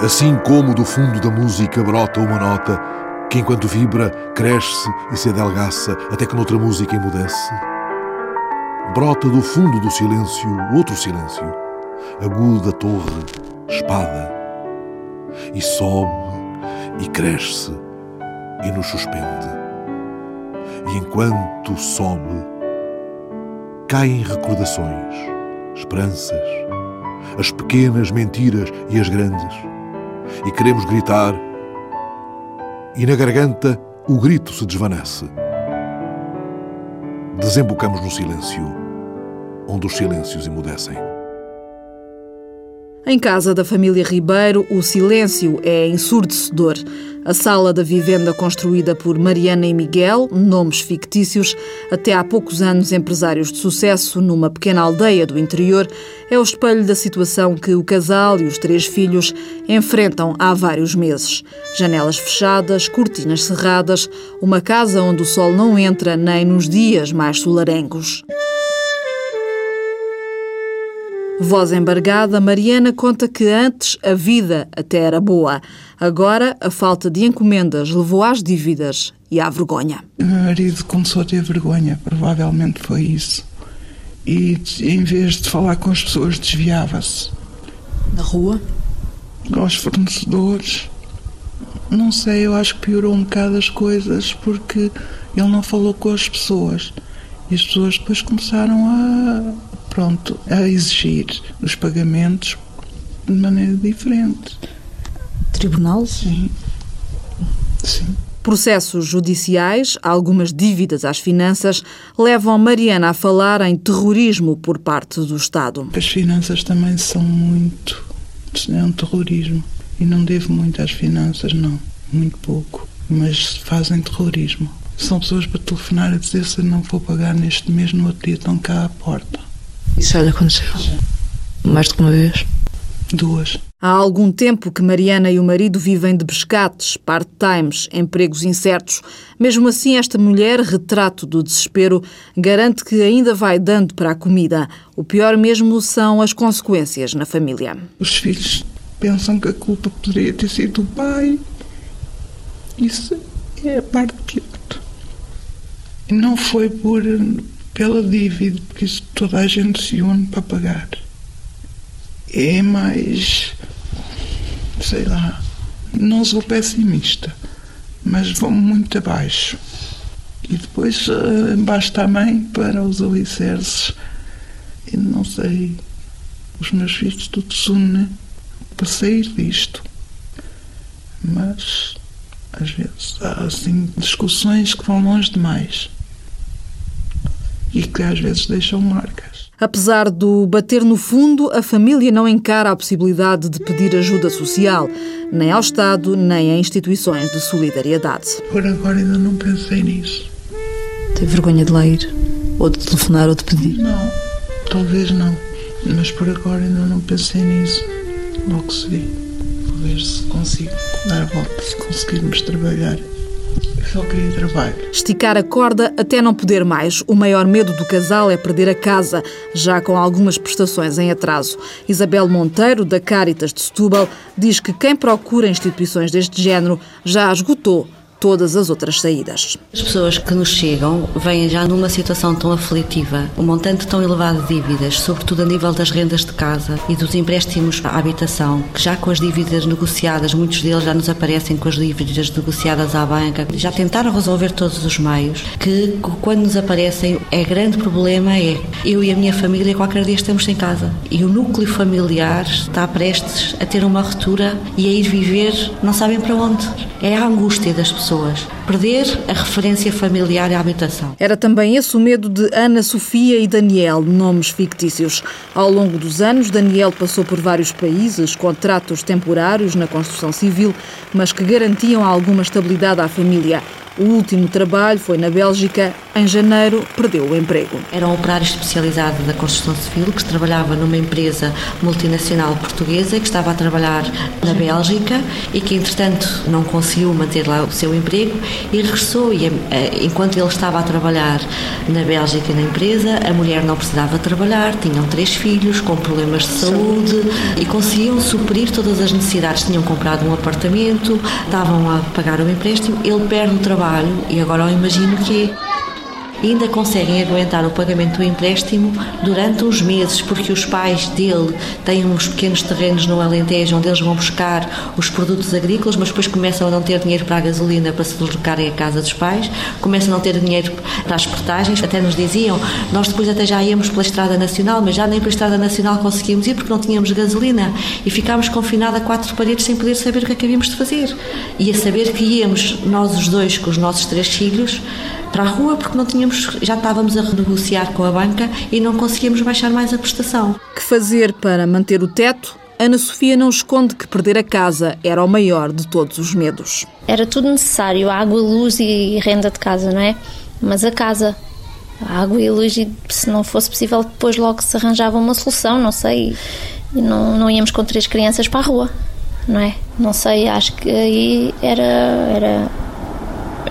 Assim como do fundo da música brota uma nota que, enquanto vibra, cresce e se adelgaça até que noutra música emudece. Brota do fundo do silêncio outro silêncio, aguda torre, espada, e sobe e cresce e nos suspende. E enquanto sobe, caem recordações, esperanças, as pequenas mentiras e as grandes e queremos gritar, e na garganta o grito se desvanece. Desembocamos no silêncio, onde os silêncios emudecem. Em casa da família Ribeiro, o silêncio é ensurdecedor. A sala da vivenda construída por Mariana e Miguel, nomes fictícios, até há poucos anos empresários de sucesso numa pequena aldeia do interior, é o espelho da situação que o casal e os três filhos enfrentam há vários meses. Janelas fechadas, cortinas cerradas, uma casa onde o sol não entra nem nos dias mais solarengos. Voz embargada, Mariana conta que antes a vida até era boa. Agora a falta de encomendas levou às dívidas e à vergonha. O meu marido começou a ter vergonha, provavelmente foi isso. E em vez de falar com as pessoas, desviava-se. Na rua? Aos fornecedores. Não sei, eu acho que piorou um bocado as coisas porque ele não falou com as pessoas. E as pessoas depois começaram a pronto, a exigir os pagamentos de maneira diferente. Tribunal? Sim. Sim. Processos judiciais, algumas dívidas às finanças, levam Mariana a falar em terrorismo por parte do Estado. As finanças também são muito. É um terrorismo. E não devo muito às finanças, não. Muito pouco. Mas fazem terrorismo. São pessoas para telefonar a dizer se não vou pagar neste mês, no outro dia estão cá à porta. Isso já lhe aconteceu? Mais do que uma vez? Duas. Há algum tempo que Mariana e o marido vivem de pescates, part-times, empregos incertos. Mesmo assim, esta mulher, retrato do desespero, garante que ainda vai dando para a comida. O pior mesmo são as consequências na família. Os filhos pensam que a culpa poderia ter sido do pai. Isso é a parte pior. Não foi por pela dívida, porque isso toda a gente se une para pagar. É mais. sei lá. Não sou pessimista, mas vou muito abaixo. E depois uh, basta a mãe para os alicerces. E não sei. Os meus filhos tudo se unem para sair disto. Mas às vezes há assim discussões que vão longe demais e que às vezes deixam marcas. Apesar do bater no fundo, a família não encara a possibilidade de pedir ajuda social, nem ao Estado, nem a instituições de solidariedade. Por agora ainda não pensei nisso. Tem vergonha de lá ir? Ou de telefonar ou de pedir? Não, talvez não. Mas por agora ainda não pensei nisso. Logo se vê. Vou ver se consigo dar a volta, se conseguirmos trabalhar só queria trabalho. Esticar a corda até não poder mais. O maior medo do casal é perder a casa, já com algumas prestações em atraso. Isabel Monteiro, da Caritas de Setúbal, diz que quem procura instituições deste género já esgotou todas as outras saídas. As pessoas que nos chegam vêm já numa situação tão aflitiva, um montante tão elevado de dívidas, sobretudo a nível das rendas de casa e dos empréstimos à habitação, que já com as dívidas negociadas, muitos deles já nos aparecem com as dívidas negociadas à banca, já tentaram resolver todos os meios, que quando nos aparecem, é grande problema é eu e a minha família qualquer dia estamos sem casa e o núcleo familiar está prestes a ter uma ruptura e a ir viver não sabem para onde. É a angústia das pessoas pessoas. Perder a referência familiar à habitação. Era também esse o medo de Ana Sofia e Daniel, nomes fictícios. Ao longo dos anos, Daniel passou por vários países, contratos temporários na construção civil, mas que garantiam alguma estabilidade à família. O último trabalho foi na Bélgica. Em janeiro, perdeu o emprego. Era um operário especializado da construção civil que trabalhava numa empresa multinacional portuguesa que estava a trabalhar na Bélgica e que, entretanto, não conseguiu manter lá o seu emprego e regressou. E, eh, enquanto ele estava a trabalhar na Bélgica na empresa, a mulher não precisava trabalhar, tinham três filhos com problemas de saúde e conseguiam suprir todas as necessidades. Tinham comprado um apartamento, estavam a pagar o empréstimo, ele perde o trabalho e agora eu imagino que é ainda conseguem aguentar o pagamento do empréstimo durante uns meses, porque os pais dele têm uns pequenos terrenos no Alentejo onde eles vão buscar os produtos agrícolas, mas depois começam a não ter dinheiro para a gasolina para se deslocarem à casa dos pais, começam a não ter dinheiro para as portagens, até nos diziam, nós depois até já íamos pela Estrada Nacional, mas já nem pela Estrada Nacional conseguíamos ir porque não tínhamos gasolina e ficámos confinados a quatro paredes sem poder saber o que é que havíamos de fazer. E a saber que íamos, nós os dois, com os nossos três filhos, para a rua porque não tínhamos, já estávamos a renegociar com a banca e não conseguíamos baixar mais a prestação. Que fazer para manter o teto? Ana Sofia não esconde que perder a casa era o maior de todos os medos. Era tudo necessário, água, luz e renda de casa, não é? Mas a casa, a água e a luz, e se não fosse possível, depois logo se arranjava uma solução, não sei. E não, não íamos com três crianças para a rua, não é? Não sei, acho que aí era, era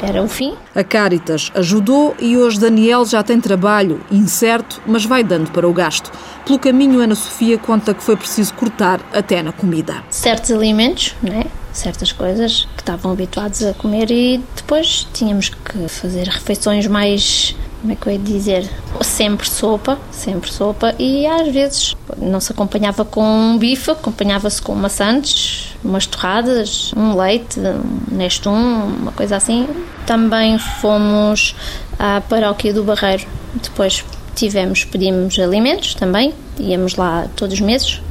era o fim. A Caritas ajudou e hoje Daniel já tem trabalho, incerto, mas vai dando para o gasto. Pelo caminho, Ana Sofia conta que foi preciso cortar até na comida. Certos alimentos, né? certas coisas que estavam habituados a comer e depois tínhamos que fazer refeições mais como é que eu ia dizer? Sempre sopa, sempre sopa, e às vezes não se acompanhava com um bife, acompanhava-se com maçantes, umas torradas, um leite, um nestum, uma coisa assim. Também fomos à paróquia do Barreiro, depois tivemos, pedimos alimentos também, íamos lá todos os meses,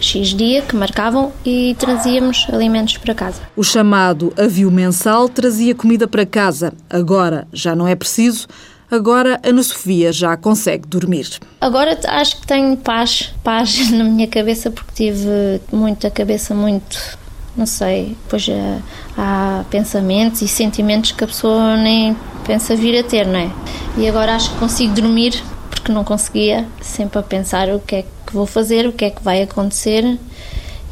X dia que marcavam e trazíamos alimentos para casa. O chamado avio mensal trazia comida para casa. Agora já não é preciso. Agora Ana Sofia já consegue dormir. Agora acho que tenho paz, paz na minha cabeça porque tive muita cabeça muito, não sei, pois eh, há pensamentos e sentimentos que a pessoa nem pensa vir a ter, não é? E agora acho que consigo dormir porque não conseguia, sempre a pensar o que é que vou fazer, o que é que vai acontecer.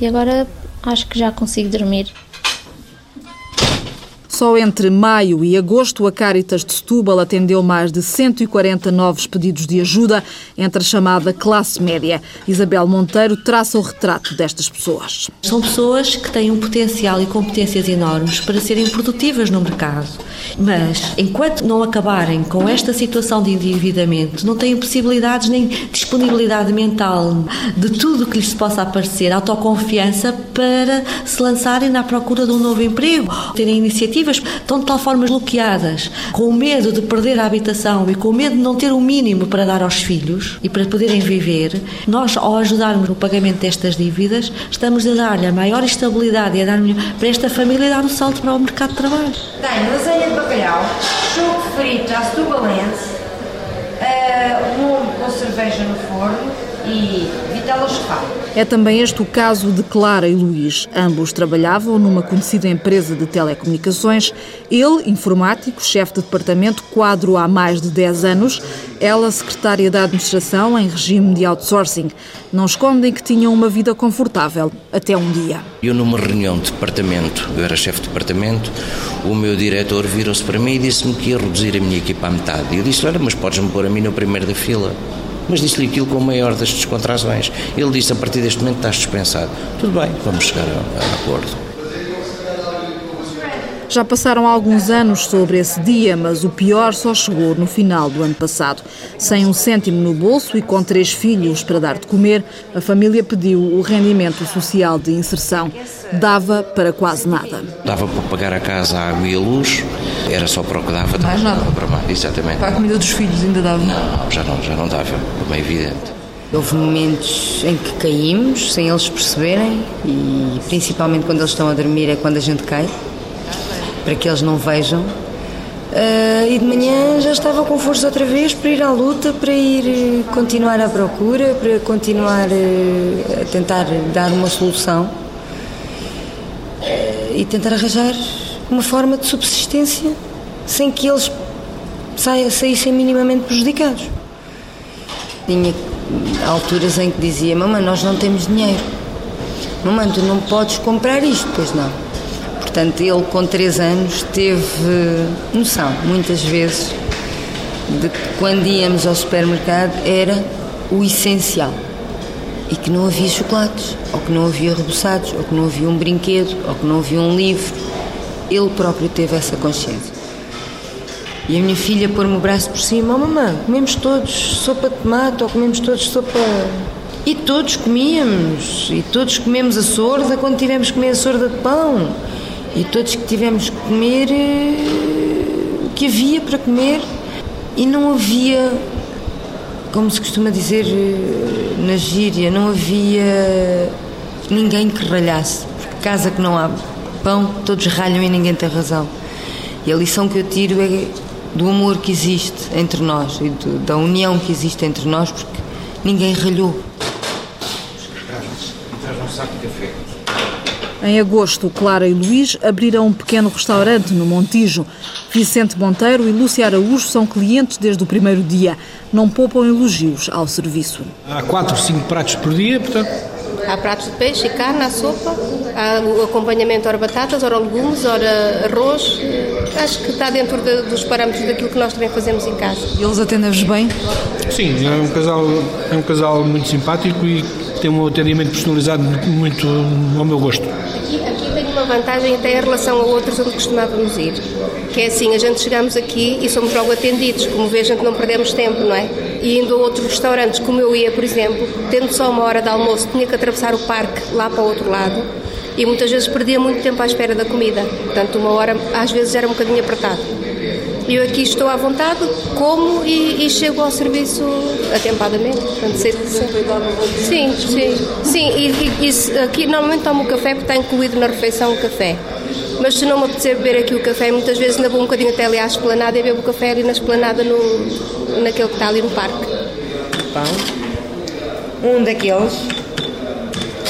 E agora acho que já consigo dormir. Só entre maio e agosto, a Caritas de Setúbal atendeu mais de 140 novos pedidos de ajuda entre a chamada classe média. Isabel Monteiro traça o retrato destas pessoas. São pessoas que têm um potencial e competências enormes para serem produtivas no mercado. Mas, enquanto não acabarem com esta situação de endividamento, não têm possibilidades nem disponibilidade mental de tudo o que lhes possa aparecer, autoconfiança para se lançarem na procura de um novo emprego, terem iniciativas estão de tal forma bloqueadas, com medo de perder a habitação e com medo de não ter o mínimo para dar aos filhos e para poderem viver, nós, ao ajudarmos no pagamento destas dívidas, estamos a dar-lhe a maior estabilidade e a dar-lhe para esta família dar um salto para o mercado de trabalho. Tenho lasanha de bacalhau, choco frito à setubalense, uh, um com cerveja no forno e vitela chocada. É também este o caso de Clara e Luís. Ambos trabalhavam numa conhecida empresa de telecomunicações. Ele, informático, chefe de departamento, quadro há mais de 10 anos. Ela, secretária da administração em regime de outsourcing. Não escondem que tinham uma vida confortável até um dia. Eu, numa reunião de departamento, eu era chefe de departamento, o meu diretor virou-se para mim e disse-me que ia reduzir a minha equipa à metade. E eu disse: Olha, mas podes-me pôr a mim no primeiro da fila mas disse-lhe aquilo com a maior das descontrações. Ele disse: a partir deste momento estás dispensado. Tudo bem, vamos chegar a, a acordo. Já passaram alguns anos sobre esse dia, mas o pior só chegou no final do ano passado. Sem um cêntimo no bolso e com três filhos para dar de comer, a família pediu o rendimento social de inserção. Dava para quase nada. Dava para pagar a casa, a água e a luz, era só para o que dava. Mais nada? Para mais, exatamente. Para a comida dos filhos ainda dava? Não, já não, já não dava, como é evidente. Houve momentos em que caímos, sem eles perceberem, e principalmente quando eles estão a dormir é quando a gente cai para que eles não vejam. Uh, e de manhã já estava com força outra vez para ir à luta, para ir eh, continuar à procura, para continuar uh, a tentar dar uma solução uh, e tentar arranjar uma forma de subsistência sem que eles saíssem minimamente prejudicados. Tinha alturas em que dizia: Mamãe, nós não temos dinheiro. Mamãe, tu não podes comprar isto, pois não. Portanto, ele com três anos teve noção, muitas vezes, de que quando íamos ao supermercado era o essencial. E que não havia chocolates, ou que não havia reboçados, ou que não havia um brinquedo, ou que não havia um livro. Ele próprio teve essa consciência. E a minha filha pôr-me o braço por cima, oh mamãe, comemos todos sopa de tomate ou comemos todos sopa. E todos comíamos, e todos comemos a sorda quando tivemos que comer a sorda de pão. E todos que tivemos que comer o que havia para comer. E não havia, como se costuma dizer eh, na gíria, não havia ninguém que ralhasse. Porque casa que não há pão, todos ralham e ninguém tem razão. E a lição que eu tiro é do amor que existe entre nós e do, da união que existe entre nós, porque ninguém ralhou. Em agosto, Clara e Luís abriram um pequeno restaurante no Montijo. Vicente Monteiro e Lúcia Araújo são clientes desde o primeiro dia. Não poupam elogios ao serviço. Há quatro, cinco pratos por dia, portanto, Há pratos de peixe e carne, há sopa, há o acompanhamento, ora batatas, ora legumes, ora arroz. Acho que está dentro de, dos parâmetros daquilo que nós também fazemos em casa. E eles atendem-vos bem? sim, é um casal, é um casal muito simpático e tem um atendimento personalizado muito ao meu gosto. Uma vantagem até em relação a outros onde costumávamos ir. Que é assim, a gente chegamos aqui e somos logo atendidos, como vê, a gente não perdemos tempo, não é? E indo a outros restaurantes, como eu ia, por exemplo, tendo só uma hora de almoço, tinha que atravessar o parque lá para o outro lado e muitas vezes perdia muito tempo à espera da comida. Portanto, uma hora às vezes era um bocadinho apertado. Eu aqui estou à vontade, como e, e chego ao serviço atempadamente. Portanto, sei. Sim, sim. Sim, e, e, aqui normalmente tomo o café porque está incluído na refeição o café. Mas se não me apetecer beber aqui o café, muitas vezes ainda vou um bocadinho até ali à esplanada e bebo o café ali na esplanada, no, naquele que está ali no parque. Um daqueles,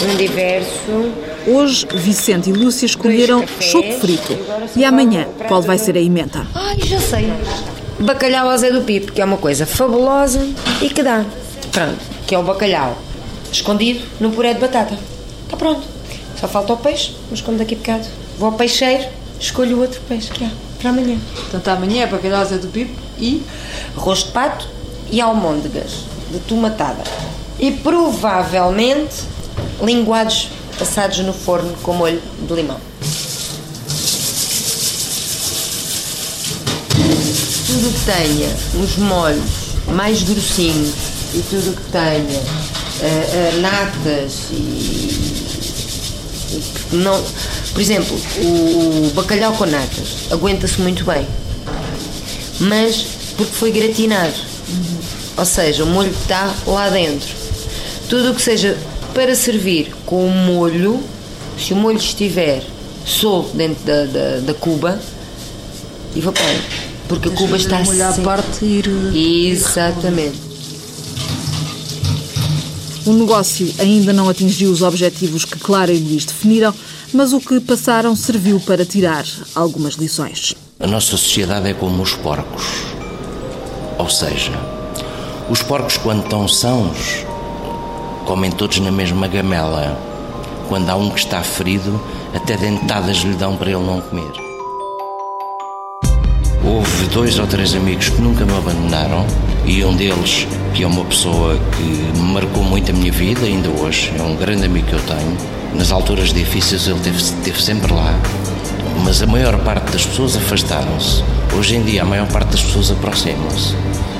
um diverso. Hoje, Vicente e Lúcia escolheram choco frito. E amanhã, qual vai ser a emenda? Ai, já sei. Bacalhau ao Zé do Pipo, que é uma coisa fabulosa e que dá. Pronto, que é o bacalhau escondido no puré de batata. Está pronto. Só falta o peixe, mas como daqui a bocado vou ao peixeiro, escolho o outro peixe que há para amanhã. Portanto, amanhã é bacalhau ao Zé do Pipo e Arroz de pato e almôndegas de tomatada. E provavelmente linguados assados no forno com molho de limão. Tudo que tenha os molhos mais grossinhos e tudo que tenha eh, eh, natas e, e que não, por exemplo, o, bacalhau com natas aguenta-se muito bem, mas porque foi gratinado, ou seja, o molho está lá dentro. Tudo o que seja para servir com o molho, se o molho estiver solto dentro da, da, da cuba, evapora. Porque a cuba está molho à sempre- parte e ir... Exatamente. O negócio ainda não atingiu os objetivos que Clara e Luís definiram, mas o que passaram serviu para tirar algumas lições. A nossa sociedade é como os porcos. Ou seja, os porcos, quando estão sãos, comem todos na mesma gamela. Quando há um que está ferido, até dentadas lhe dão para ele não comer. Houve dois ou três amigos que nunca me abandonaram e um deles, que é uma pessoa que marcou muito a minha vida, ainda hoje, é um grande amigo que eu tenho. Nas alturas difíceis ele esteve, esteve sempre lá, mas a maior parte das pessoas afastaram-se. Hoje em dia a maior parte das pessoas aproximam-se.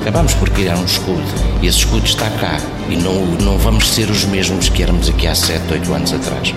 Acabamos por criar um escudo. E esse escudo está cá. E não, não vamos ser os mesmos que éramos aqui há 7, 8 anos atrás.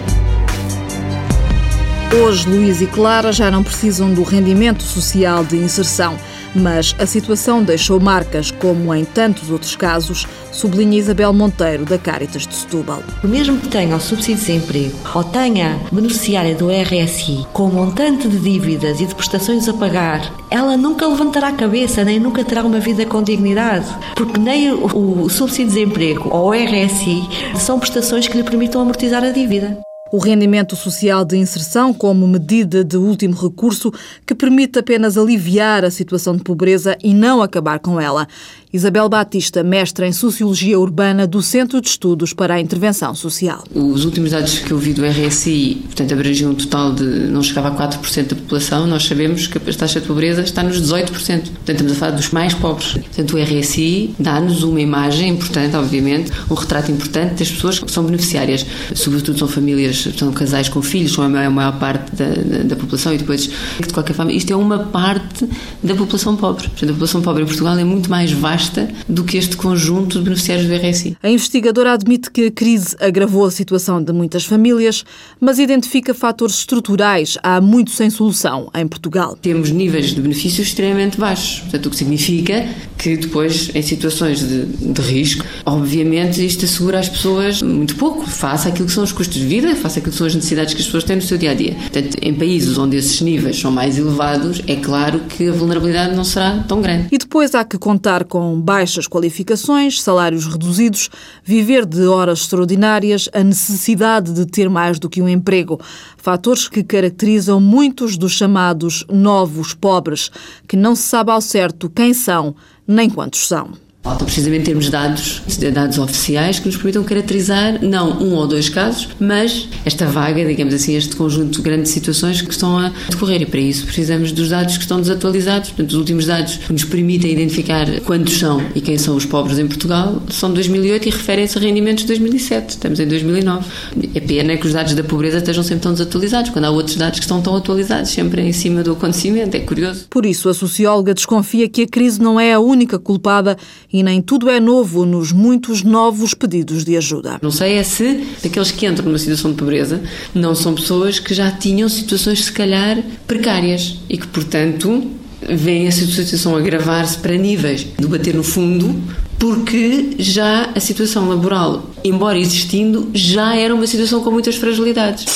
Hoje, Luís e Clara já não precisam do rendimento social de inserção, mas a situação deixou marcas, como em tantos outros casos, sublinha Isabel Monteiro, da Caritas de Setúbal. Mesmo que tenha o subsídio de desemprego ou tenha beneficiária do RSI com um montante de dívidas e de prestações a pagar, ela nunca levantará a cabeça nem nunca terá uma vida com dignidade, porque nem o, subsídio de desemprego ou o RSI são prestações que lhe permitam amortizar a dívida. O rendimento social de inserção, como medida de último recurso, que permite apenas aliviar a situação de pobreza e não acabar com ela. Isabel Batista, mestra em Sociologia Urbana do Centro de Estudos para a Intervenção Social. Os últimos dados que eu vi do RSI, portanto, abrangiam um total de não chegava a 4% da população. Nós sabemos que a taxa de pobreza está nos 18%. Portanto, estamos a falar dos mais pobres. Portanto, o RSI dá-nos uma imagem importante, obviamente, um retrato importante das pessoas que são beneficiárias. Sobretudo são famílias, são casais com filhos, são a maior, parte da, da, da, população e depois, de qualquer forma, isto é uma parte da população pobre. Portanto, a população pobre em Portugal é muito mais vasta do que este conjunto de beneficiários do RSI. A investigadora admite que a crise agravou a situação de muitas famílias, mas identifica fatores estruturais há muito sem solução em Portugal. Temos níveis de benefícios extremamente baixos, portanto, o que significa que depois, em situações de, de risco, obviamente isto assegura às pessoas muito pouco, face àquilo que são os custos de vida, face àquilo que são as necessidades que as pessoas têm no seu dia a dia. Portanto, em países onde esses níveis são mais elevados, é claro que a vulnerabilidade não será tão grande. E depois há que contar com baixas qualificações, salários reduzidos, viver de horas extraordinárias, a necessidade de ter mais do que um emprego. Fatores que caracterizam muitos dos chamados novos pobres, que não se sabe ao certo quem são nem quantos são. Falta precisamente termos dados, dados oficiais que nos permitam caracterizar não um ou dois casos, mas esta vaga, digamos assim, este conjunto de situações que estão a decorrer. E para isso precisamos dos dados que estão desatualizados. Portanto, os últimos dados que nos permitem identificar quantos são e quem são os pobres em Portugal são de 2008 e referem-se a rendimentos de 2007. Estamos em 2009. É pena que os dados da pobreza estejam sempre tão desatualizados, quando há outros dados que estão tão atualizados, sempre em cima do acontecimento. É curioso. Por isso, a socióloga desconfia que a crise não é a única culpada e nem tudo é novo nos muitos novos pedidos de ajuda. Não sei é se aqueles que entram numa situação de pobreza não são pessoas que já tinham situações, se calhar, precárias e que, portanto, veem a situação agravar-se para níveis de bater no fundo porque já a situação laboral, embora existindo, já era uma situação com muitas fragilidades.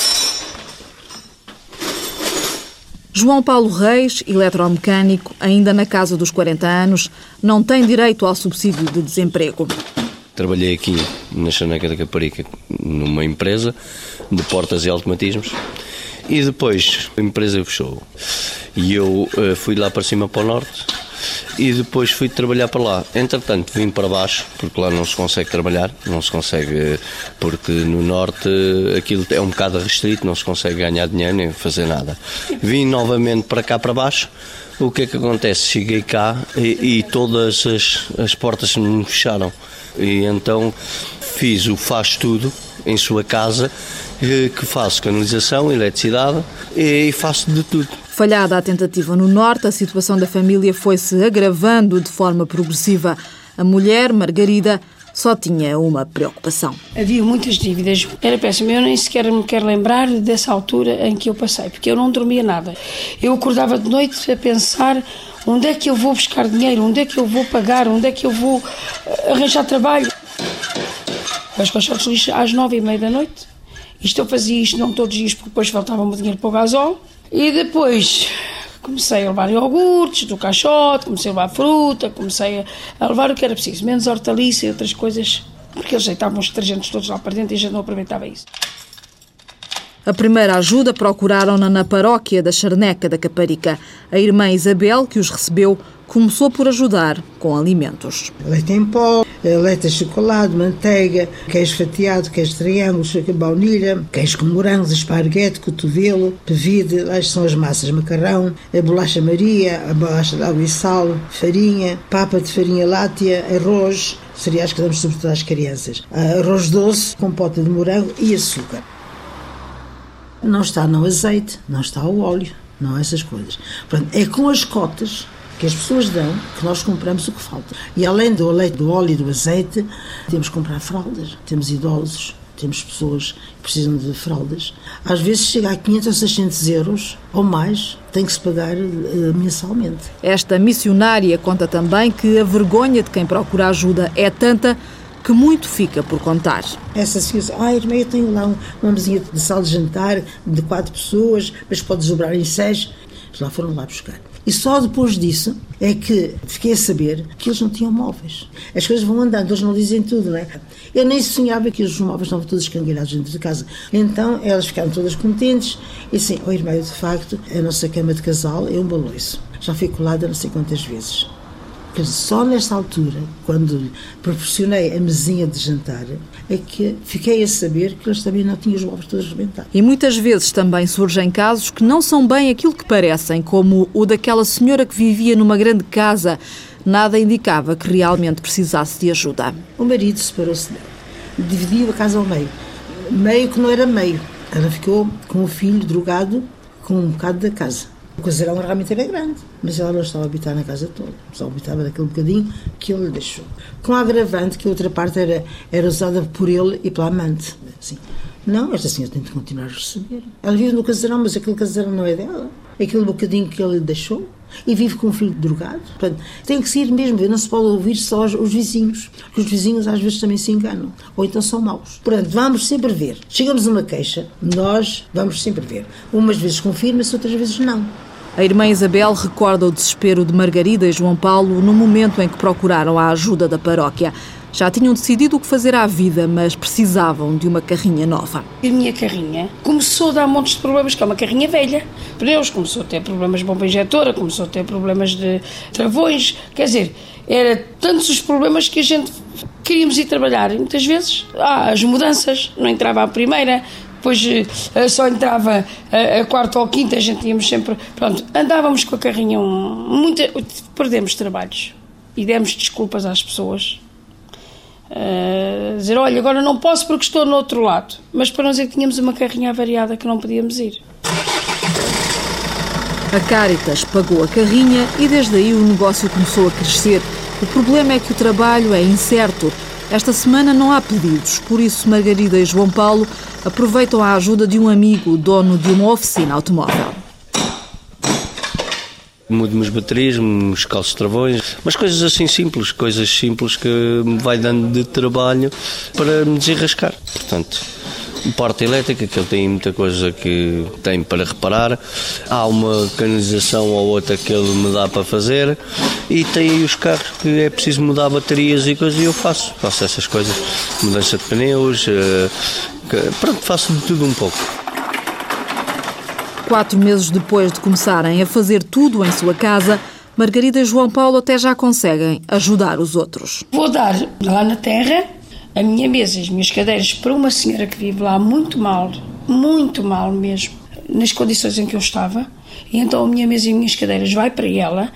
João Paulo Reis, eletromecânico, ainda na casa dos 40 anos, não tem direito ao subsídio de desemprego. Trabalhei aqui na Chaneca da Caparica numa empresa de portas e automatismos e depois a empresa fechou e eu uh, fui lá para cima para o norte e depois fui trabalhar para lá. Entretanto, vim para baixo, porque lá não se consegue trabalhar, não se consegue, porque no norte aquilo é um bocado restrito, não se consegue ganhar dinheiro nem fazer nada. Vim novamente para cá para baixo. O que é que acontece? Cheguei cá e, e todas as, as portas me fecharam. E então fiz o faz tudo em sua casa, eh, que faço canalização, eletricidade e faço de tudo. Falhada a tentativa no Norte, a situação da família foi-se agravando de forma progressiva. A mulher, Margarida, só tinha uma preocupação. Havia muitas dívidas. Era péssimo. Eu nem sequer me quero lembrar dessa altura em que eu passei, porque eu não dormia nada. Eu acordava de noite a pensar onde é que eu vou buscar dinheiro, onde é que eu vou pagar, onde é que eu vou eh, arranjar trabalho. As caixotes lixo às nove e meia da noite. Isto eu fazia isto não todos os dias, porque depois faltava-me dinheiro para o gasol. E depois comecei a levar iogurtes do caixote, comecei a levar fruta, comecei a levar o que era preciso, menos hortaliça e outras coisas, porque eles deitavam os detergentes todos lá para dentro e já não aproveitava isso. A primeira ajuda procuraram-na na paróquia da Charneca da Caparica. A irmã Isabel, que os recebeu, começou por ajudar com alimentos. Leite em pó, leite chocolate, manteiga, queijo fatiado, queijo triângulo, baunilha, queijo com morangos, esparguete, cotovelo, pevide, lá são as massas, macarrão, a bolacha maria, a bolacha de água e sal, farinha, papa de farinha láctea, arroz, cereais que damos sobretudo às crianças, arroz doce, compota de morango e açúcar. Não está no azeite, não está o óleo, não essas coisas. Portanto, é com as cotas que as pessoas dão que nós compramos o que falta. E além do leite, do óleo e do azeite, temos que comprar fraldas. Temos idosos, temos pessoas que precisam de fraldas. Às vezes chega a 500 ou 600 euros ou mais, tem que se pagar uh, mensalmente. Esta missionária conta também que a vergonha de quem procura ajuda é tanta que muito fica por contar. Essa senhora, ah, irmã, eu tenho lá uma mesinha de sala de jantar de quatro pessoas, mas pode sobrar em seis. Lá foram lá buscar. E só depois disso é que fiquei a saber que eles não tinham móveis. As coisas vão andando, eles não dizem tudo, não é? Eu nem sonhava que os móveis estavam todos escangalhados dentro de casa. Então elas ficaram todas contentes e assim, o irmão, de facto, a nossa cama de casal é um baloiço. Já fui colada não sei quantas vezes. Só nesta altura, quando proporcionei a mesinha de jantar, é que fiquei a saber que eles também não tinham os ovos todos rebentados. E muitas vezes também surgem casos que não são bem aquilo que parecem, como o daquela senhora que vivia numa grande casa. Nada indicava que realmente precisasse de ajuda. O marido separou-se dela, dividiu a casa ao meio. Meio que não era meio. Ela ficou com o filho drogado com um bocado da casa. O caseirão realmente era grande, mas ela não estava a habitar na casa toda, só habitava daquele bocadinho que ele lhe deixou. Com a agravante que a outra parte era, era usada por ele e pela amante. Assim, não, esta senhora tem de continuar a receber. Ela vive no caseirão, mas aquele caseirão não é dela. Aquele bocadinho que ele deixou e vive com um filho drogado. Portanto, tem que ser mesmo, não se pode ouvir só os, os, vizinhos, os vizinhos às vezes também se enganam, ou então são maus. Portanto, vamos sempre ver. Chegamos a uma queixa, nós vamos sempre ver. Umas vezes confirma-se, outras vezes não. A irmã Isabel recorda o desespero de Margarida e João Paulo no momento em que procuraram a ajuda da paróquia. Já tinham decidido o que fazer à vida, mas precisavam de uma carrinha nova. A minha carrinha começou a dar montes de problemas, que é uma carrinha velha. Pneus, começou a ter problemas de bomba injetora, começou a ter problemas de travões. Quer dizer, era tantos os problemas que a gente queríamos ir trabalhar. E muitas vezes, ah, as mudanças, não entrava a primeira, depois uh, só entrava a, a quarta ou a quinta, a gente íamos sempre. Pronto, andávamos com a carrinha, muita, perdemos trabalhos e demos desculpas às pessoas. Uh, dizer, olha, agora não posso porque estou no outro lado. Mas para não dizer que tínhamos uma carrinha avariada que não podíamos ir. A Caritas pagou a carrinha e desde aí o negócio começou a crescer. O problema é que o trabalho é incerto. Esta semana não há pedidos, por isso Margarida e João Paulo aproveitam a ajuda de um amigo, dono de uma oficina automóvel. Mudo umas baterias, uns calços travões, mas coisas assim simples, coisas simples que me vai dando de trabalho para me desenrascar. Portanto, porta elétrica, que ele tem muita coisa que tem para reparar. Há uma canalização ou outra que ele me dá para fazer. E tem os carros que é preciso mudar baterias e coisas e eu faço. Faço essas coisas. Mudança de pneus, eh, pronto, faço de tudo um pouco. Quatro meses depois de começarem a fazer tudo em sua casa, Margarida e João Paulo até já conseguem ajudar os outros. Vou dar lá na terra a minha mesa e as minhas cadeiras para uma senhora que vive lá muito mal, muito mal mesmo, nas condições em que eu estava. E então a minha mesa e as minhas cadeiras vai para ela.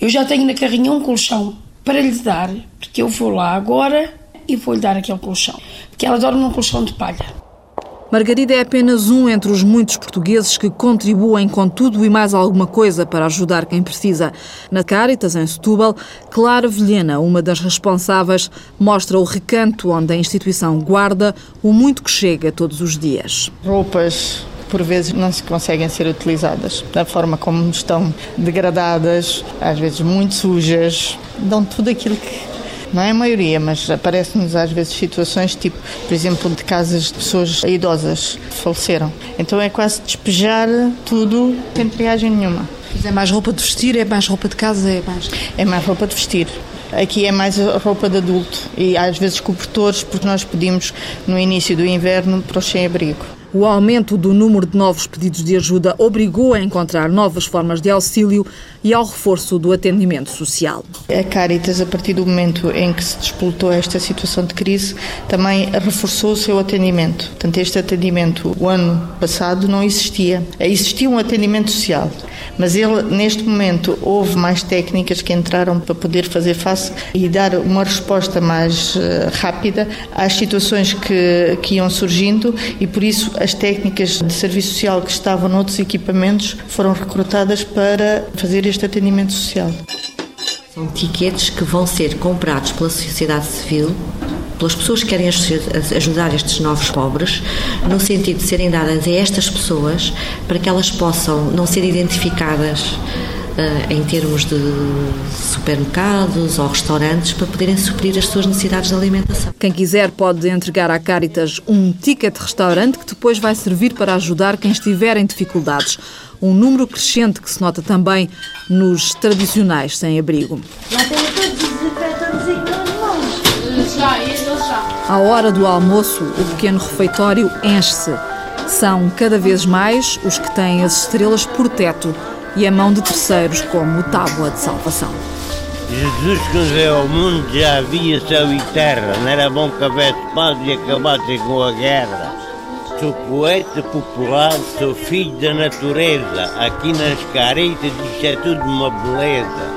Eu já tenho na carrinha um colchão para lhe dar, porque eu vou lá agora e vou-lhe dar aquele colchão. Porque ela dorme num colchão de palha. Margarida é apenas um entre os muitos portugueses que contribuem com tudo e mais alguma coisa para ajudar quem precisa. Na Caritas, em Setúbal, Clara Vilhena, uma das responsáveis, mostra o recanto onde a instituição guarda o muito que chega todos os dias. Roupas por vezes não se conseguem ser utilizadas da forma como estão degradadas, às vezes muito sujas, dão tudo aquilo que não é a maioria, mas aparecem-nos às vezes situações tipo, por exemplo, de casas de pessoas idosas que faleceram. Então é quase despejar tudo sem triagem nenhuma. Mas é mais roupa de vestir, é mais roupa de casa, é mais... É mais roupa de vestir. Aqui é mais roupa de adulto e às vezes cobertores, porque nós pedimos no início do inverno para o sem-abrigo. O aumento do número de novos pedidos de ajuda obrigou a encontrar novas formas de auxílio e ao reforço do atendimento social. A Caritas, a partir do momento em que se despoltou esta situação de crise, também reforçou o seu atendimento. Portanto, este atendimento, o ano passado, não existia. Existia um atendimento social, mas ele, neste momento, houve mais técnicas que entraram para poder fazer face e dar uma resposta mais eh, rápida às situações que, que iam surgindo e, por isso, as técnicas de serviço social que estavam noutros equipamentos foram recrutadas para fazer este atendimento social. São tiquetes que vão ser comprados pela sociedade civil pelas pessoas que querem ajudar estes novos pobres, no sentido de serem dadas a estas pessoas para que elas possam não ser identificadas uh, em termos de supermercados ou restaurantes para poderem suprir as suas necessidades de alimentação. Quem quiser pode entregar à Caritas um ticket restaurante que depois vai servir para ajudar quem estiver em dificuldades. um número crescente que se nota também nos tradicionais sem-abrigo. Lá tem todos os desinfetores em mãos. Já, e já. À hora do almoço, o pequeno refeitório enche-se. São cada vez mais os que têm as estrelas por teto e a mão de terceiros como tábua de salvação. Jesus, quando veio ao mundo, já havia céu e terra. Não era bom que houvesse paz e acabasse com a guerra. Sou poeta popular, sou filho da natureza. Aqui nas caretas isto é tudo uma beleza.